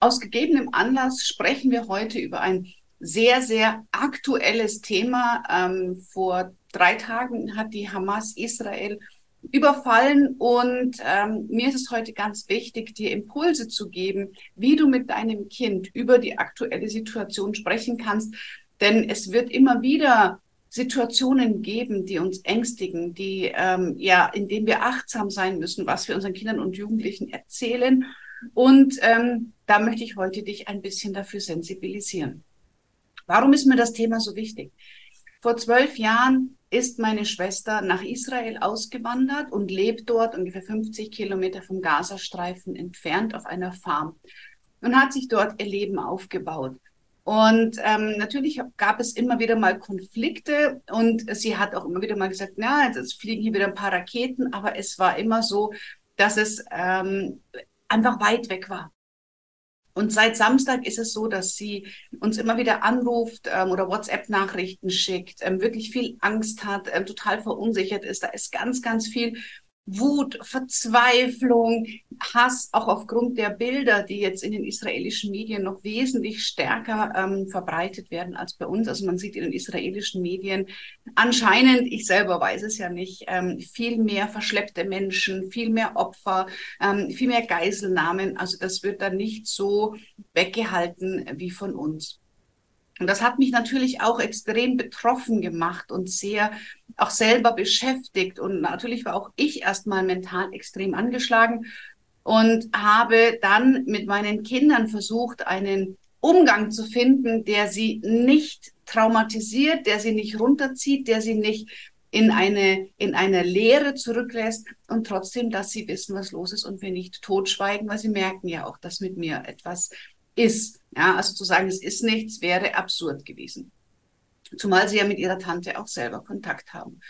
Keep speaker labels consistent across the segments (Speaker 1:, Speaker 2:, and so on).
Speaker 1: aus gegebenem Anlass sprechen wir heute über ein sehr, sehr aktuelles Thema. Ähm, vor drei Tagen hat die Hamas Israel überfallen und ähm, mir ist es heute ganz wichtig, dir Impulse zu geben, wie du mit deinem Kind über die aktuelle Situation sprechen kannst, denn es wird immer wieder Situationen geben, die uns ängstigen, die ähm, ja, in denen wir achtsam sein müssen, was wir unseren Kindern und Jugendlichen erzählen. Und ähm, da möchte ich heute dich ein bisschen dafür sensibilisieren. Warum ist mir das Thema so wichtig? Vor zwölf Jahren ist meine Schwester nach Israel ausgewandert und lebt dort ungefähr 50 Kilometer vom Gazastreifen entfernt auf einer Farm und hat sich dort ihr Leben aufgebaut. Und ähm, natürlich gab es immer wieder mal Konflikte und sie hat auch immer wieder mal gesagt, na, jetzt fliegen hier wieder ein paar Raketen, aber es war immer so, dass es ähm, einfach weit weg war. Und seit Samstag ist es so, dass sie uns immer wieder anruft ähm, oder WhatsApp-Nachrichten schickt, ähm, wirklich viel Angst hat, ähm, total verunsichert ist. Da ist ganz, ganz viel Wut, Verzweiflung, Hass, auch aufgrund der Bilder, die jetzt in den israelischen Medien noch wesentlich stärker ähm, verbreitet werden als bei uns. Also man sieht in den israelischen Medien anscheinend, ich selber weiß es ja nicht, ähm, viel mehr verschleppte Menschen, viel mehr Opfer, ähm, viel mehr Geiselnahmen. Also das wird dann nicht so weggehalten wie von uns. Und das hat mich natürlich auch extrem betroffen gemacht und sehr auch selber beschäftigt. Und natürlich war auch ich erstmal mental extrem angeschlagen und habe dann mit meinen Kindern versucht, einen Umgang zu finden, der sie nicht traumatisiert, der sie nicht runterzieht, der sie nicht in eine, in eine Leere zurücklässt und trotzdem, dass sie wissen, was los ist und wir nicht totschweigen, weil sie merken ja auch, dass mit mir etwas ist. Ja, also zu sagen, es ist nichts, wäre absurd gewesen. Zumal sie ja mit ihrer Tante auch selber Kontakt haben.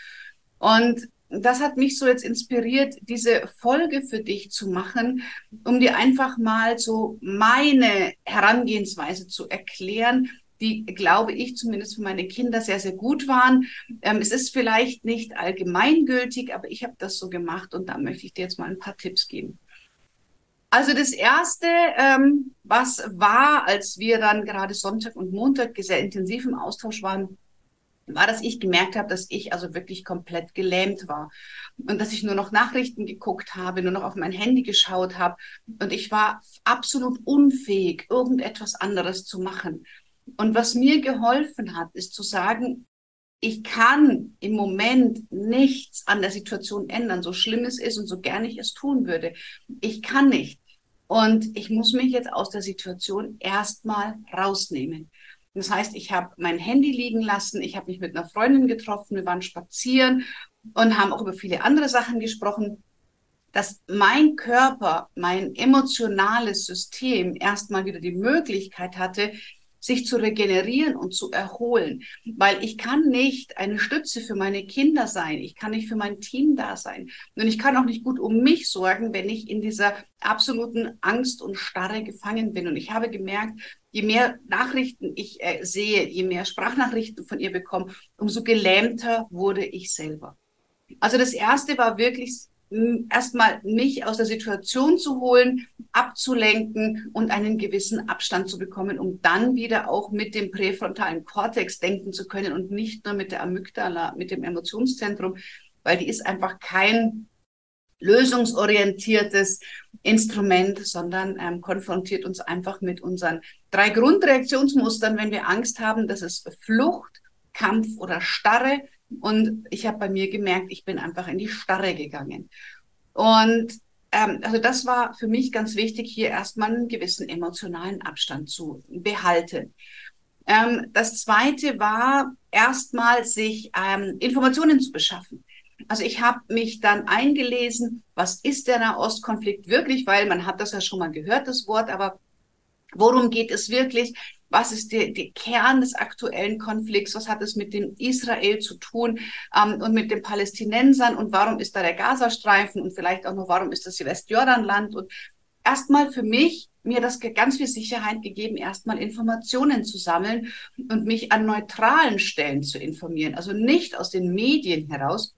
Speaker 1: Und das hat mich so jetzt inspiriert, diese Folge für dich zu machen, um dir einfach mal so meine Herangehensweise zu erklären, die, glaube ich, zumindest für meine Kinder sehr, sehr gut waren. Ähm, es ist vielleicht nicht allgemeingültig, aber ich habe das so gemacht und da möchte ich dir jetzt mal ein paar Tipps geben. Also das Erste, ähm, was war, als wir dann gerade Sonntag und Montag sehr intensiv im Austausch waren, war, dass ich gemerkt habe, dass ich also wirklich komplett gelähmt war und dass ich nur noch Nachrichten geguckt habe, nur noch auf mein Handy geschaut habe und ich war absolut unfähig, irgendetwas anderes zu machen. Und was mir geholfen hat, ist zu sagen, ich kann im Moment nichts an der Situation ändern, so schlimm es ist und so gerne ich es tun würde. Ich kann nicht. Und ich muss mich jetzt aus der Situation erstmal rausnehmen. Das heißt, ich habe mein Handy liegen lassen, ich habe mich mit einer Freundin getroffen, wir waren spazieren und haben auch über viele andere Sachen gesprochen, dass mein Körper, mein emotionales System erstmal wieder die Möglichkeit hatte, sich zu regenerieren und zu erholen. Weil ich kann nicht eine Stütze für meine Kinder sein. Ich kann nicht für mein Team da sein. Und ich kann auch nicht gut um mich sorgen, wenn ich in dieser absoluten Angst und Starre gefangen bin. Und ich habe gemerkt, je mehr Nachrichten ich äh, sehe, je mehr Sprachnachrichten von ihr bekomme, umso gelähmter wurde ich selber. Also das erste war wirklich erstmal mich aus der Situation zu holen, abzulenken und einen gewissen Abstand zu bekommen, um dann wieder auch mit dem präfrontalen Kortex denken zu können und nicht nur mit der Amygdala, mit dem Emotionszentrum, weil die ist einfach kein lösungsorientiertes Instrument, sondern ähm, konfrontiert uns einfach mit unseren drei Grundreaktionsmustern, wenn wir Angst haben. Das ist Flucht, Kampf oder Starre. Und ich habe bei mir gemerkt, ich bin einfach in die Starre gegangen. Und ähm, also das war für mich ganz wichtig, hier erstmal einen gewissen emotionalen Abstand zu behalten. Ähm, das zweite war erstmal sich ähm, Informationen zu beschaffen. Also ich habe mich dann eingelesen, was ist der Nahostkonflikt wirklich, weil man hat das ja schon mal gehört, das Wort, aber worum geht es wirklich? Was ist der, der Kern des aktuellen Konflikts, was hat es mit dem Israel zu tun ähm, und mit den Palästinensern? Und warum ist da der Gazastreifen? Und vielleicht auch noch, warum ist das Westjordanland? Und erstmal für mich mir das ganz viel Sicherheit gegeben, erstmal Informationen zu sammeln und mich an neutralen Stellen zu informieren, also nicht aus den Medien heraus,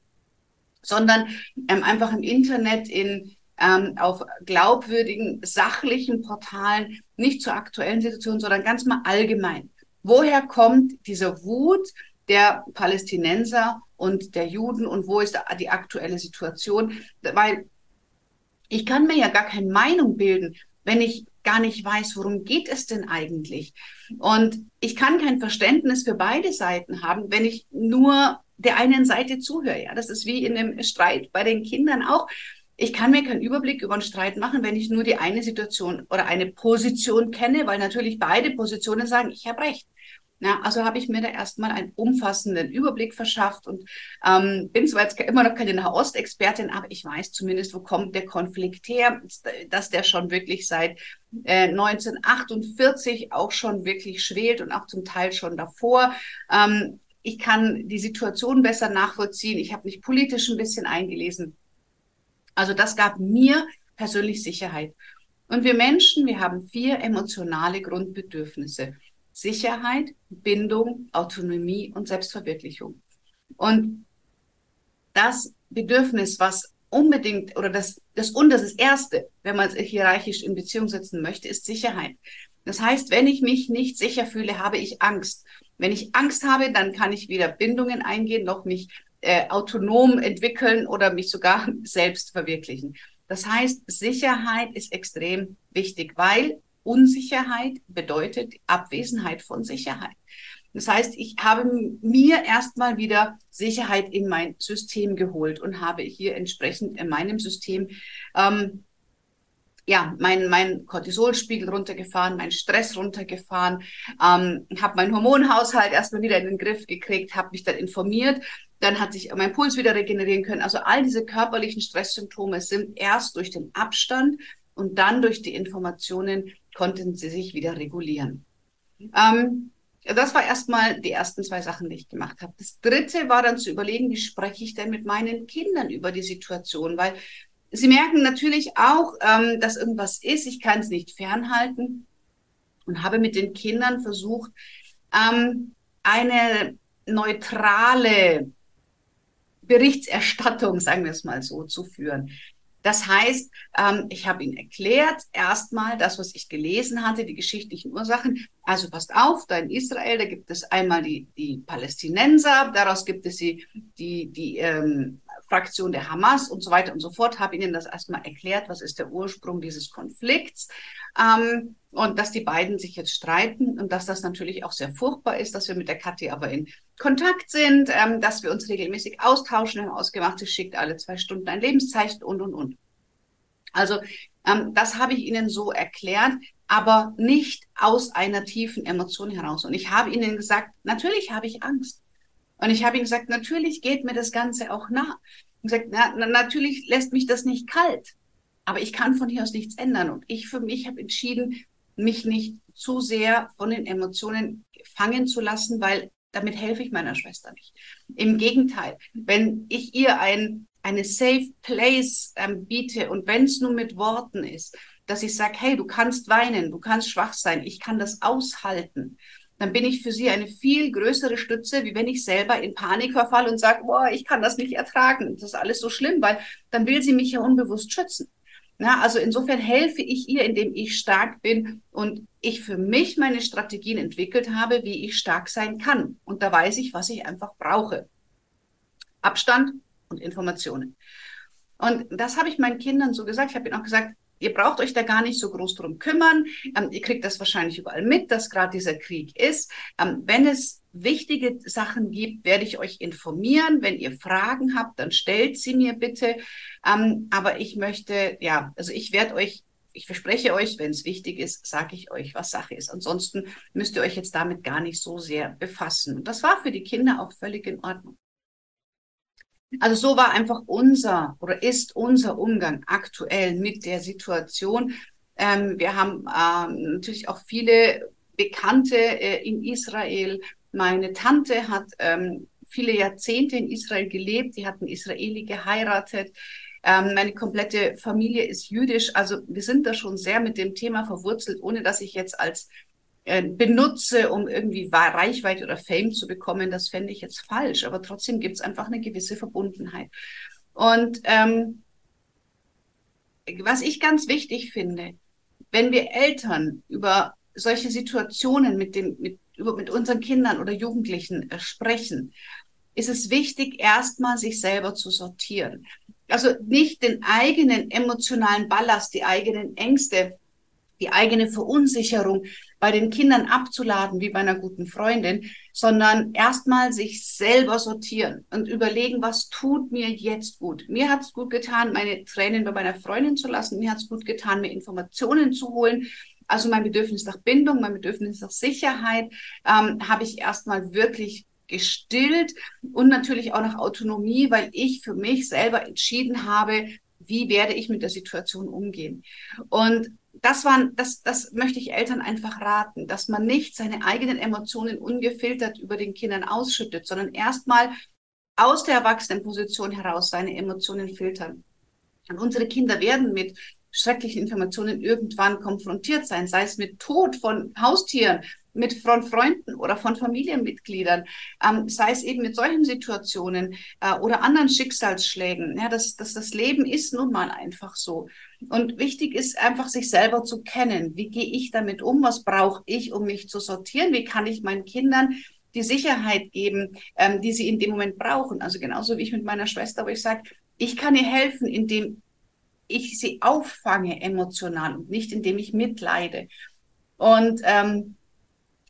Speaker 1: sondern ähm, einfach im Internet in ähm, auf glaubwürdigen, sachlichen Portalen, nicht zur aktuellen Situation, sondern ganz mal allgemein. Woher kommt diese Wut der Palästinenser und der Juden und wo ist die aktuelle Situation? Weil ich kann mir ja gar keine Meinung bilden, wenn ich gar nicht weiß, worum geht es denn eigentlich? Und ich kann kein Verständnis für beide Seiten haben, wenn ich nur der einen Seite zuhöre. Ja, das ist wie in einem Streit bei den Kindern auch. Ich kann mir keinen Überblick über einen Streit machen, wenn ich nur die eine Situation oder eine Position kenne, weil natürlich beide Positionen sagen, ich habe recht. Ja, also habe ich mir da erstmal einen umfassenden Überblick verschafft und ähm, bin zwar jetzt immer noch keine Nahostexpertin, aber ich weiß zumindest, wo kommt der Konflikt her, dass der schon wirklich seit äh, 1948 auch schon wirklich schwelt und auch zum Teil schon davor. Ähm, ich kann die Situation besser nachvollziehen. Ich habe mich politisch ein bisschen eingelesen. Also das gab mir persönlich Sicherheit. Und wir Menschen, wir haben vier emotionale Grundbedürfnisse. Sicherheit, Bindung, Autonomie und Selbstverwirklichung. Und das Bedürfnis, was unbedingt oder das, das und das ist erste, wenn man es hierarchisch in Beziehung setzen möchte, ist Sicherheit. Das heißt, wenn ich mich nicht sicher fühle, habe ich Angst. Wenn ich Angst habe, dann kann ich weder Bindungen eingehen, noch mich äh, autonom entwickeln oder mich sogar selbst verwirklichen. Das heißt, Sicherheit ist extrem wichtig, weil Unsicherheit bedeutet Abwesenheit von Sicherheit. Das heißt, ich habe mir erstmal wieder Sicherheit in mein System geholt und habe hier entsprechend in meinem System ähm, ja, mein, mein Cortisolspiegel runtergefahren, mein Stress runtergefahren, ähm, habe meinen Hormonhaushalt erstmal wieder in den Griff gekriegt, habe mich dann informiert, dann hat sich mein Puls wieder regenerieren können. Also all diese körperlichen Stresssymptome sind erst durch den Abstand und dann durch die Informationen konnten sie sich wieder regulieren. Ähm, das war erstmal die ersten zwei Sachen, die ich gemacht habe. Das dritte war dann zu überlegen, wie spreche ich denn mit meinen Kindern über die Situation, weil sie merken natürlich auch, ähm, dass irgendwas ist. Ich kann es nicht fernhalten und habe mit den Kindern versucht, ähm, eine neutrale Berichterstattung, sagen wir es mal so, zu führen. Das heißt, ähm, ich habe ihnen erklärt, erstmal das, was ich gelesen hatte, die geschichtlichen Ursachen. Also passt auf, da in Israel, da gibt es einmal die, die Palästinenser, daraus gibt es die, die, die ähm, Fraktion der Hamas und so weiter und so fort. Habe ihnen das erstmal erklärt, was ist der Ursprung dieses Konflikts. Ähm, und dass die beiden sich jetzt streiten und dass das natürlich auch sehr furchtbar ist, dass wir mit der Kathi aber in Kontakt sind, ähm, dass wir uns regelmäßig austauschen, haben ausgemacht, sie schickt alle zwei Stunden ein Lebenszeichen und, und, und. Also ähm, das habe ich Ihnen so erklärt, aber nicht aus einer tiefen Emotion heraus. Und ich habe Ihnen gesagt, natürlich habe ich Angst. Und ich habe Ihnen gesagt, natürlich geht mir das Ganze auch nah. Und gesagt, na, na, natürlich lässt mich das nicht kalt. Aber ich kann von hier aus nichts ändern. Und ich für mich habe entschieden, mich nicht zu sehr von den Emotionen fangen zu lassen, weil damit helfe ich meiner Schwester nicht. Im Gegenteil, wenn ich ihr ein, eine Safe Place ähm, biete und wenn es nur mit Worten ist, dass ich sage, hey, du kannst weinen, du kannst schwach sein, ich kann das aushalten, dann bin ich für sie eine viel größere Stütze, wie wenn ich selber in Panik verfalle und sage, boah, ich kann das nicht ertragen, das ist alles so schlimm, weil dann will sie mich ja unbewusst schützen. Na, also insofern helfe ich ihr, indem ich stark bin und ich für mich meine Strategien entwickelt habe, wie ich stark sein kann. Und da weiß ich, was ich einfach brauche. Abstand und Informationen. Und das habe ich meinen Kindern so gesagt. Ich habe ihnen auch gesagt, ihr braucht euch da gar nicht so groß drum kümmern. Ähm, ihr kriegt das wahrscheinlich überall mit, dass gerade dieser Krieg ist. Ähm, wenn es wichtige Sachen gibt, werde ich euch informieren. Wenn ihr Fragen habt, dann stellt sie mir bitte. Ähm, aber ich möchte, ja, also ich werde euch, ich verspreche euch, wenn es wichtig ist, sage ich euch, was Sache ist. Ansonsten müsst ihr euch jetzt damit gar nicht so sehr befassen. Und das war für die Kinder auch völlig in Ordnung. Also so war einfach unser oder ist unser Umgang aktuell mit der Situation. Ähm, wir haben ähm, natürlich auch viele Bekannte äh, in Israel, meine Tante hat ähm, viele Jahrzehnte in Israel gelebt, die hat einen Israeli geheiratet. Ähm, meine komplette Familie ist jüdisch. Also wir sind da schon sehr mit dem Thema verwurzelt, ohne dass ich jetzt als äh, benutze, um irgendwie Reichweite oder Fame zu bekommen. Das fände ich jetzt falsch. Aber trotzdem gibt es einfach eine gewisse Verbundenheit. Und ähm, was ich ganz wichtig finde, wenn wir Eltern über solche Situationen mit dem, mit, über, mit unseren Kindern oder Jugendlichen äh, sprechen, ist es wichtig, erstmal sich selber zu sortieren. Also nicht den eigenen emotionalen Ballast, die eigenen Ängste, die eigene Verunsicherung bei den Kindern abzuladen, wie bei einer guten Freundin, sondern erstmal sich selber sortieren und überlegen, was tut mir jetzt gut. Mir hat es gut getan, meine Tränen bei meiner Freundin zu lassen. Mir hat es gut getan, mir Informationen zu holen. Also mein Bedürfnis nach Bindung, mein Bedürfnis nach Sicherheit ähm, habe ich erstmal wirklich gestillt und natürlich auch nach Autonomie, weil ich für mich selber entschieden habe, wie werde ich mit der Situation umgehen. Und das waren, das, das möchte ich Eltern einfach raten, dass man nicht seine eigenen Emotionen ungefiltert über den Kindern ausschüttet, sondern erstmal aus der Erwachsenenposition heraus seine Emotionen filtern. Und unsere Kinder werden mit schrecklichen Informationen irgendwann konfrontiert sein, sei es mit Tod von Haustieren, mit von Freunden oder von Familienmitgliedern, ähm, sei es eben mit solchen Situationen äh, oder anderen Schicksalsschlägen. Ja, das, das, das Leben ist nun mal einfach so. Und wichtig ist einfach, sich selber zu kennen. Wie gehe ich damit um? Was brauche ich, um mich zu sortieren? Wie kann ich meinen Kindern die Sicherheit geben, ähm, die sie in dem Moment brauchen? Also genauso wie ich mit meiner Schwester, wo ich sage, ich kann ihr helfen, indem ich sie auffange emotional und nicht indem ich mitleide. Und ähm,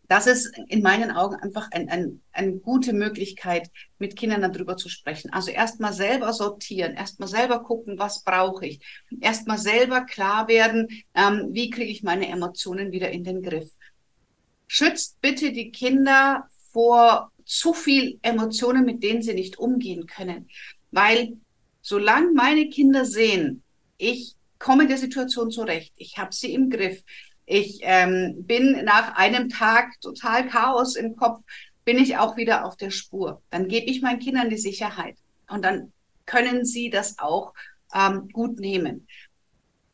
Speaker 1: das ist in meinen Augen einfach ein, ein, eine gute Möglichkeit, mit Kindern darüber zu sprechen. Also erstmal selber sortieren, erstmal selber gucken, was brauche ich. Erstmal selber klar werden, ähm, wie kriege ich meine Emotionen wieder in den Griff. Schützt bitte die Kinder vor zu viel Emotionen, mit denen sie nicht umgehen können. Weil solange meine Kinder sehen, ich komme der Situation zurecht, ich habe sie im Griff, ich ähm, bin nach einem Tag total Chaos im Kopf, bin ich auch wieder auf der Spur. Dann gebe ich meinen Kindern die Sicherheit und dann können sie das auch ähm, gut nehmen.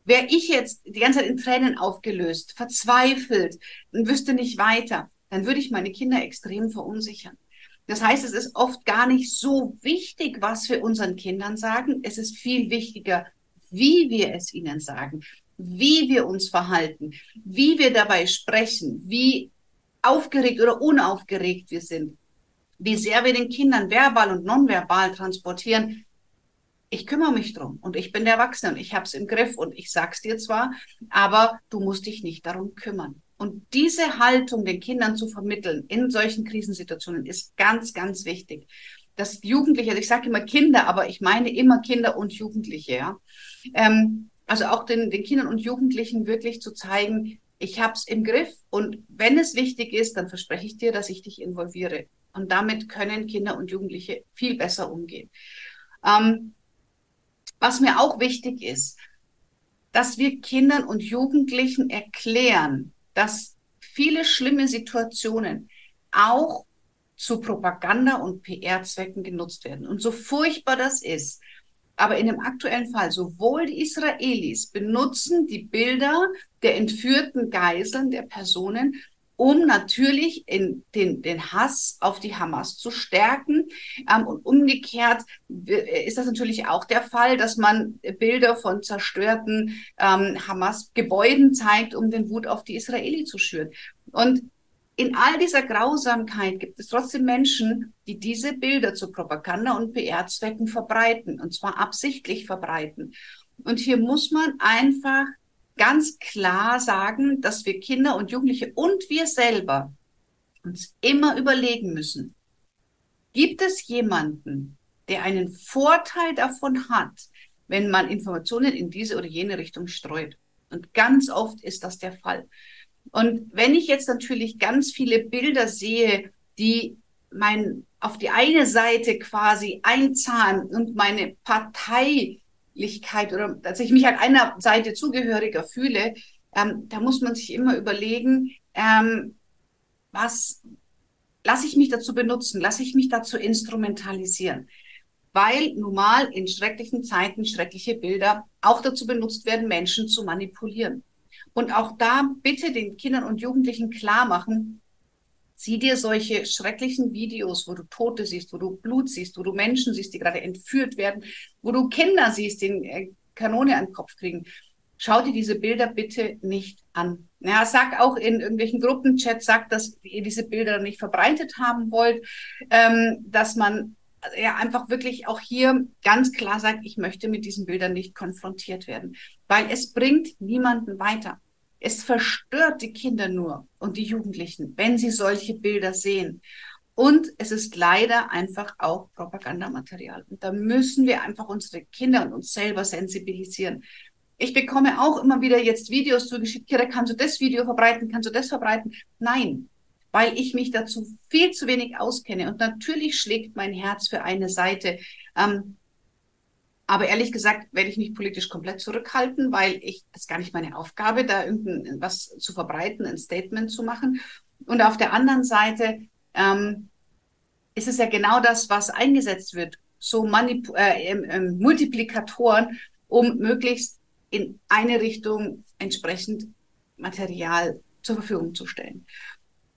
Speaker 1: Wäre ich jetzt die ganze Zeit in Tränen aufgelöst, verzweifelt und wüsste nicht weiter, dann würde ich meine Kinder extrem verunsichern. Das heißt, es ist oft gar nicht so wichtig, was wir unseren Kindern sagen. Es ist viel wichtiger, wie wir es ihnen sagen wie wir uns verhalten, wie wir dabei sprechen, wie aufgeregt oder unaufgeregt wir sind, wie sehr wir den Kindern verbal und nonverbal transportieren. Ich kümmere mich drum und ich bin der Erwachsene und ich habe es im Griff und ich sag's dir zwar, aber du musst dich nicht darum kümmern. Und diese Haltung den Kindern zu vermitteln in solchen Krisensituationen ist ganz, ganz wichtig. Das Jugendliche, also ich sage immer Kinder, aber ich meine immer Kinder und Jugendliche, ja. Ähm, also auch den, den Kindern und Jugendlichen wirklich zu zeigen, ich habe es im Griff und wenn es wichtig ist, dann verspreche ich dir, dass ich dich involviere. Und damit können Kinder und Jugendliche viel besser umgehen. Ähm, was mir auch wichtig ist, dass wir Kindern und Jugendlichen erklären, dass viele schlimme Situationen auch zu Propaganda- und PR-Zwecken genutzt werden. Und so furchtbar das ist, aber in dem aktuellen Fall, sowohl die Israelis benutzen die Bilder der entführten Geiseln der Personen, um natürlich in den, den Hass auf die Hamas zu stärken. Ähm, und umgekehrt ist das natürlich auch der Fall, dass man Bilder von zerstörten ähm, Hamas-Gebäuden zeigt, um den Wut auf die Israeli zu schüren. Und in all dieser Grausamkeit gibt es trotzdem Menschen, die diese Bilder zu Propaganda- und PR-Zwecken verbreiten, und zwar absichtlich verbreiten. Und hier muss man einfach ganz klar sagen, dass wir Kinder und Jugendliche und wir selber uns immer überlegen müssen, gibt es jemanden, der einen Vorteil davon hat, wenn man Informationen in diese oder jene Richtung streut? Und ganz oft ist das der Fall. Und wenn ich jetzt natürlich ganz viele Bilder sehe, die mein, auf die eine Seite quasi einzahlen und meine Parteilichkeit oder dass ich mich an einer Seite zugehöriger fühle, ähm, da muss man sich immer überlegen, ähm, was lasse ich mich dazu benutzen, lasse ich mich dazu instrumentalisieren. Weil normal in schrecklichen Zeiten schreckliche Bilder auch dazu benutzt werden, Menschen zu manipulieren. Und auch da bitte den Kindern und Jugendlichen klar machen, sieh dir solche schrecklichen Videos, wo du Tote siehst, wo du Blut siehst, wo du Menschen siehst, die gerade entführt werden, wo du Kinder siehst, denen äh, Kanone an den Kopf kriegen. Schau dir diese Bilder bitte nicht an. Ja, sag auch in irgendwelchen Gruppenchats, sag, dass ihr diese Bilder nicht verbreitet haben wollt, ähm, dass man ja einfach wirklich auch hier ganz klar sagt, ich möchte mit diesen Bildern nicht konfrontiert werden, weil es bringt niemanden weiter. Es verstört die Kinder nur und die Jugendlichen, wenn sie solche Bilder sehen. Und es ist leider einfach auch Propagandamaterial. Und da müssen wir einfach unsere Kinder und uns selber sensibilisieren. Ich bekomme auch immer wieder jetzt Videos zugeschickt, Kira, kannst du das Video verbreiten, kannst du das verbreiten? Nein, weil ich mich dazu viel zu wenig auskenne. Und natürlich schlägt mein Herz für eine Seite. Ähm, aber ehrlich gesagt werde ich mich politisch komplett zurückhalten, weil ich das gar nicht meine Aufgabe, da irgendwas zu verbreiten, ein Statement zu machen. Und auf der anderen Seite ähm, ist es ja genau das, was eingesetzt wird, so Manip äh, äh, Multiplikatoren, um möglichst in eine Richtung entsprechend Material zur Verfügung zu stellen.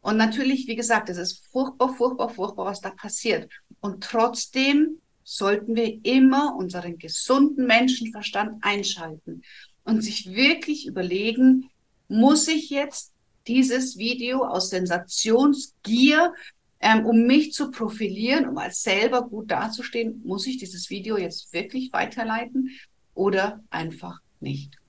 Speaker 1: Und natürlich, wie gesagt, es ist furchtbar, furchtbar, furchtbar, was da passiert. Und trotzdem sollten wir immer unseren gesunden Menschenverstand einschalten und sich wirklich überlegen, muss ich jetzt dieses Video aus Sensationsgier, ähm, um mich zu profilieren, um als selber gut dazustehen, muss ich dieses Video jetzt wirklich weiterleiten oder einfach nicht?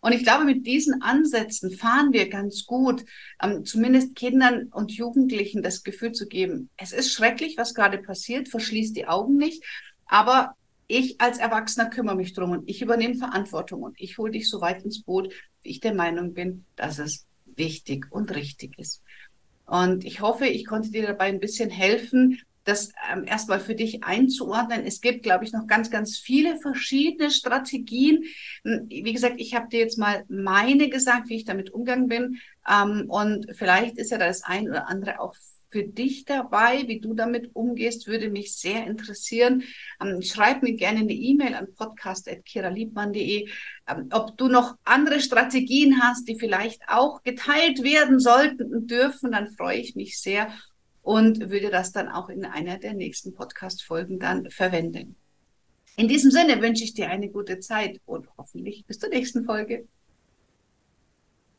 Speaker 1: Und ich glaube, mit diesen Ansätzen fahren wir ganz gut, ähm, zumindest Kindern und Jugendlichen das Gefühl zu geben, es ist schrecklich, was gerade passiert, verschließt die Augen nicht, aber ich als Erwachsener kümmere mich drum und ich übernehme Verantwortung und ich hole dich so weit ins Boot, wie ich der Meinung bin, dass es wichtig und richtig ist. Und ich hoffe, ich konnte dir dabei ein bisschen helfen, das ähm, erstmal für dich einzuordnen. Es gibt, glaube ich, noch ganz, ganz viele verschiedene Strategien. Hm, wie gesagt, ich habe dir jetzt mal meine gesagt, wie ich damit umgegangen bin. Ähm, und vielleicht ist ja das ein oder andere auch für dich dabei, wie du damit umgehst, würde mich sehr interessieren. Ähm, schreib mir gerne eine E-Mail an podcast.kiraliebmann.de, ähm, ob du noch andere Strategien hast, die vielleicht auch geteilt werden sollten und dürfen, dann freue ich mich sehr und würde das dann auch in einer der nächsten Podcast-Folgen dann verwenden. In diesem Sinne wünsche ich dir eine gute Zeit und hoffentlich bis zur nächsten Folge.